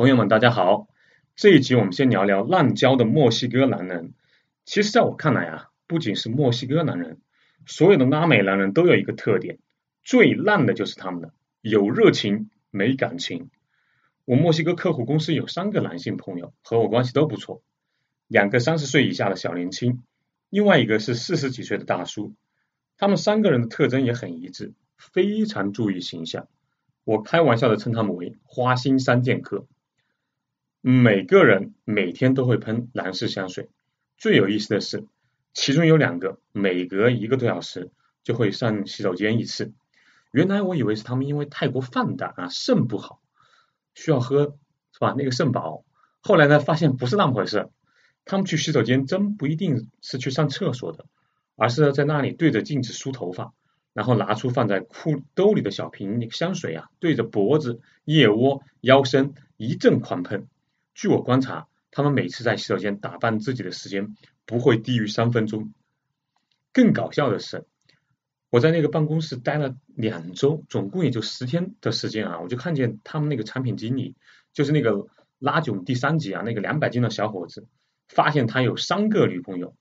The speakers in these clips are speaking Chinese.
朋友们，大家好。这一集我们先聊聊滥交的墨西哥男人。其实，在我看来啊，不仅是墨西哥男人，所有的拉美男人都有一个特点，最烂的就是他们的有热情没感情。我墨西哥客户公司有三个男性朋友，和我关系都不错，两个三十岁以下的小年轻，另外一个是四十几岁的大叔。他们三个人的特征也很一致，非常注意形象。我开玩笑的称他们为“花心三剑客”。每个人每天都会喷男士香水，最有意思的是，其中有两个每隔一个多小时就会上洗手间一次。原来我以为是他们因为太过放胆啊，肾不好，需要喝是吧？那个肾宝。后来呢，发现不是那么回事。他们去洗手间真不一定是去上厕所的，而是在那里对着镜子梳头发，然后拿出放在裤兜里的小瓶那个香水啊，对着脖子、腋窝、腰身一阵狂喷。据我观察，他们每次在洗手间打扮自己的时间不会低于三分钟。更搞笑的是，我在那个办公室待了两周，总共也就十天的时间啊，我就看见他们那个产品经理，就是那个拉囧第三集啊，那个两百斤的小伙子，发现他有三个女朋友，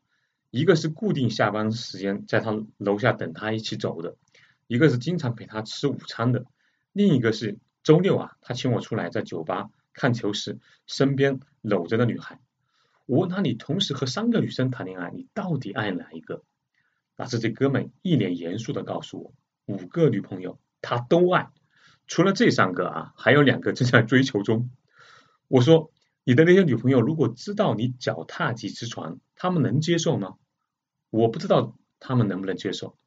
一个是固定下班时间在他楼下等他一起走的，一个是经常陪他吃午餐的，另一个是周六啊，他请我出来在酒吧。看球时身边搂着的女孩，我问他：“你同时和三个女生谈恋爱，你到底爱哪一个？”那是这哥们一脸严肃的告诉我：“五个女朋友他都爱，除了这三个啊，还有两个正在追求中。”我说：“你的那些女朋友如果知道你脚踏几只船，他们能接受吗？”我不知道他们能不能接受，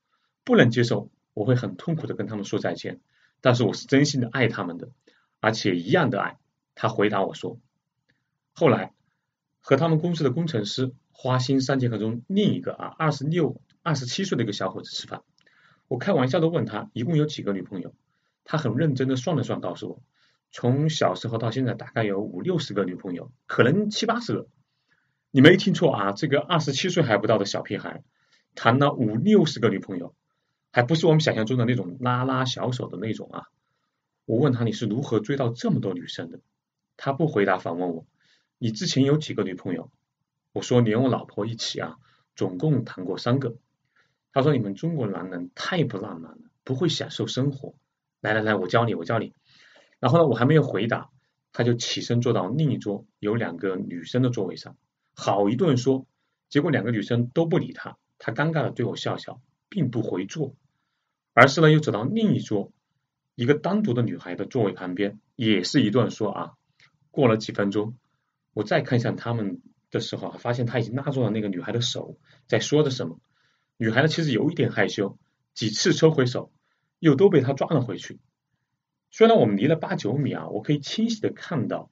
不能接受，我会很痛苦的跟他们说再见。但是我是真心的爱他们的，而且一样的爱。他回答我说：“后来和他们公司的工程师花心三剑客中另一个啊，二十六、二十七岁的一个小伙子吃饭。我开玩笑的问他一共有几个女朋友，他很认真的算了算，告诉我从小时候到现在大概有五六十个女朋友，可能七八十个。你没听错啊，这个二十七岁还不到的小屁孩谈了五六十个女朋友，还不是我们想象中的那种拉拉小手的那种啊。我问他你是如何追到这么多女生的？”他不回答，反问我：“你之前有几个女朋友？”我说：“连我老婆一起啊，总共谈过三个。”他说：“你们中国男人太不浪漫了，不会享受生活。”来来来，我教你，我教你。然后呢，我还没有回答，他就起身坐到另一桌有两个女生的座位上，好一顿说。结果两个女生都不理他，他尴尬的对我笑笑，并不回坐，而是呢又走到另一桌一个单独的女孩的座位旁边，也是一顿说啊。过了几分钟，我再看向他们的时候，发现他已经拉住了那个女孩的手，在说着什么。女孩呢，其实有一点害羞，几次抽回手，又都被他抓了回去。虽然我们离了八九米啊，我可以清晰的看到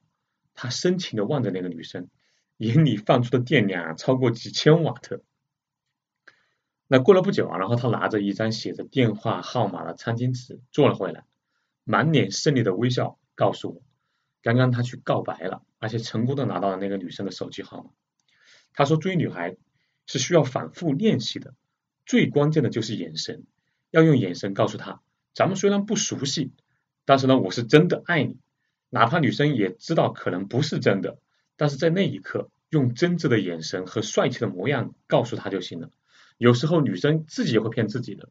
他深情的望着那个女生，眼里放出的电量啊超过几千瓦特。那过了不久啊，然后他拿着一张写着电话号码的餐巾纸坐了回来，满脸胜利的微笑，告诉我。刚刚他去告白了，而且成功的拿到了那个女生的手机号码。他说追女孩是需要反复练习的，最关键的就是眼神，要用眼神告诉她，咱们虽然不熟悉，但是呢，我是真的爱你。哪怕女生也知道可能不是真的，但是在那一刻，用真挚的眼神和帅气的模样告诉她就行了。有时候女生自己也会骗自己的。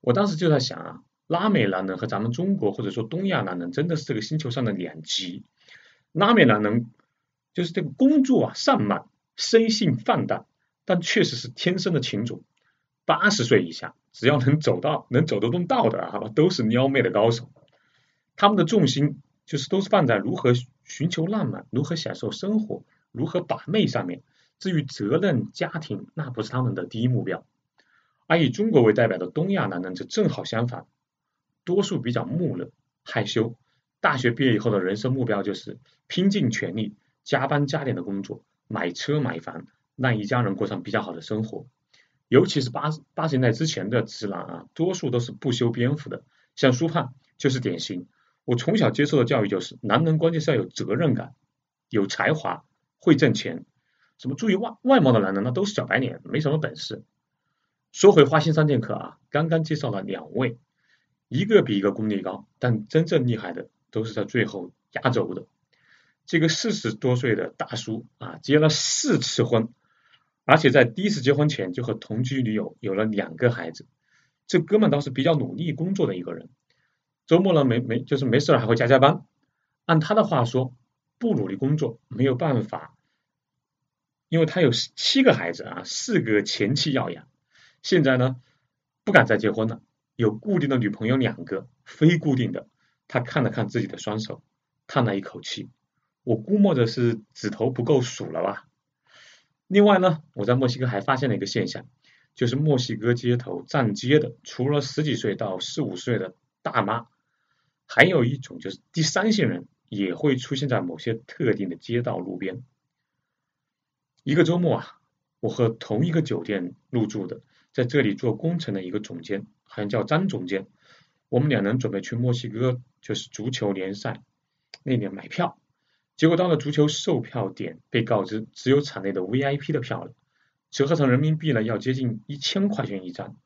我当时就在想啊。拉美男人和咱们中国或者说东亚男人真的是这个星球上的两极。拉美男人就是这个工作啊散漫，生性放荡，但确实是天生的情种。八十岁以下，只要能走到能走得动道的啊，都是撩妹的高手。他们的重心就是都是放在如何寻求浪漫、如何享受生活、如何把妹上面。至于责任、家庭，那不是他们的第一目标。而以中国为代表的东亚男人则正好相反。多数比较木讷、害羞，大学毕业以后的人生目标就是拼尽全力、加班加点的工作、买车买房，让一家人过上比较好的生活。尤其是八八十年代之前的直男啊，多数都是不修边幅的，像苏胖就是典型。我从小接受的教育就是，男人关键是要有责任感、有才华、会挣钱。什么注意外外貌的男人，那都是小白脸，没什么本事。说回花心三剑客啊，刚刚介绍了两位。一个比一个功力高，但真正厉害的都是在最后压轴的。这个四十多岁的大叔啊，结了四次婚，而且在第一次结婚前就和同居女友有了两个孩子。这哥们倒是比较努力工作的一个人，周末呢没没就是没事还会加加班。按他的话说，不努力工作没有办法，因为他有七个孩子啊，四个前妻要养，现在呢不敢再结婚了，有固定的女朋友两个，非固定的。他看了看自己的双手，叹了一口气。我估摸着是指头不够数了吧。另外呢，我在墨西哥还发现了一个现象，就是墨西哥街头站街的，除了十几岁到四五岁的大妈，还有一种就是第三性人也会出现在某些特定的街道路边。一个周末啊，我和同一个酒店入住的，在这里做工程的一个总监，好像叫张总监，我们两人准备去墨西哥，就是足球联赛那边买票。结果到了足球售票点，被告知只有场内的 VIP 的票了，折合成人民币呢要接近一千块钱一张，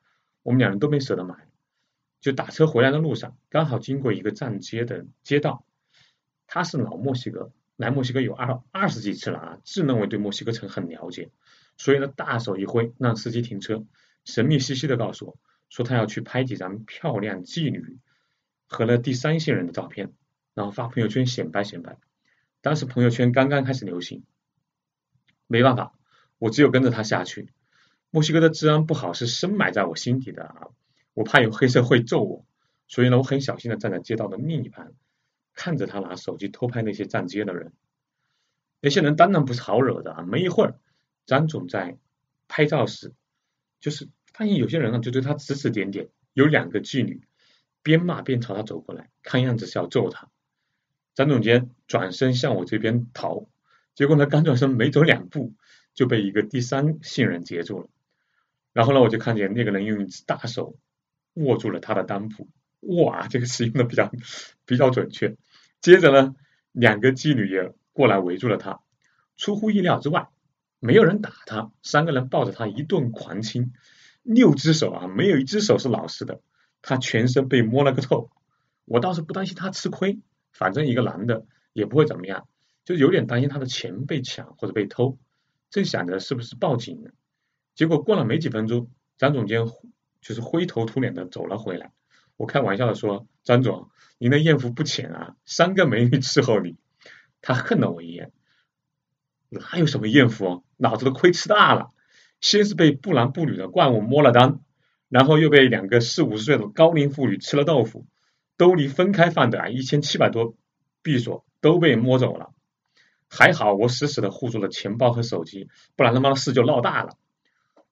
我们两人都没舍得买，就打车回来的路上，刚好经过一个站街的街道，他是老墨西哥，来墨西哥有二二十几次了啊，自认为对墨西哥城很了解，所以呢大手一挥让司机停车，神秘兮兮的告诉我，说他要去拍几张漂亮妓女和那第三性人的照片，然后发朋友圈显摆显摆。当时朋友圈刚刚开始流行，没办法，我只有跟着他下去。墨西哥的治安不好是深埋在我心底的啊，我怕有黑社会揍我，所以呢，我很小心的站在街道的另一旁，看着他拿手机偷拍那些站街的人。那些人当然不是好惹的啊。没一会儿，张总在拍照时，就是发现有些人啊就对他指指点点，有两个妓女边骂边朝他走过来，看样子是要揍他。张总监转身向我这边逃，结果呢，刚转身没走两步就被一个第三性人截住了。然后呢，我就看见那个人用一只大手握住了他的裆部，哇，这个词用的比较比较准确。接着呢，两个妓女也过来围住了他。出乎意料之外，没有人打他，三个人抱着他一顿狂亲，六只手啊，没有一只手是老实的，他全身被摸了个透。我倒是不担心他吃亏。反正一个男的也不会怎么样，就有点担心他的钱被抢或者被偷，正想着是不是报警呢，结果过了没几分钟，张总监就是灰头土脸的走了回来。我开玩笑的说：“张总，您的艳福不浅啊，三个美女伺候你。”他恨了我一眼，哪有什么艳福，脑子都亏吃大了。先是被不男不女的怪物摸了单，然后又被两个四五十岁的高龄妇女吃了豆腐。兜里分开放的啊，一千七百多币索都被摸走了，还好我死死的护住了钱包和手机，不然他妈的事就闹大了。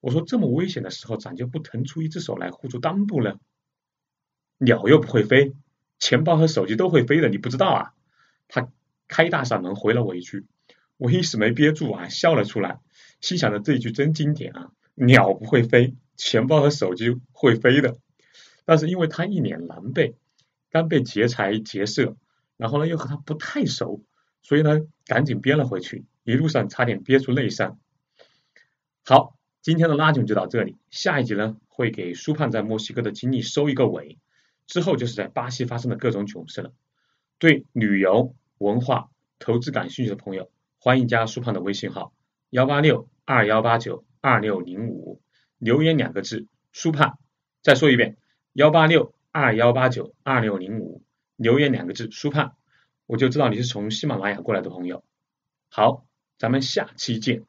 我说这么危险的时候，咋就不腾出一只手来护住裆部呢？鸟又不会飞，钱包和手机都会飞的，你不知道啊？他开大嗓门回了我一句，我一时没憋住啊，笑了出来，心想着这一句真经典啊，鸟不会飞，钱包和手机会飞的。但是因为他一脸狼狈。刚被劫财劫色，然后呢又和他不太熟，所以呢赶紧憋了回去，一路上差点憋出内伤。好，今天的拉囧就到这里，下一集呢会给苏胖在墨西哥的经历收一个尾，之后就是在巴西发生的各种囧事了。对旅游、文化、投资感兴趣的朋友，欢迎加苏胖的微信号幺八六二幺八九二六零五，留言两个字苏胖，再说一遍幺八六。二幺八九二六零五留言两个字苏胖，我就知道你是从喜马拉雅过来的朋友。好，咱们下期见。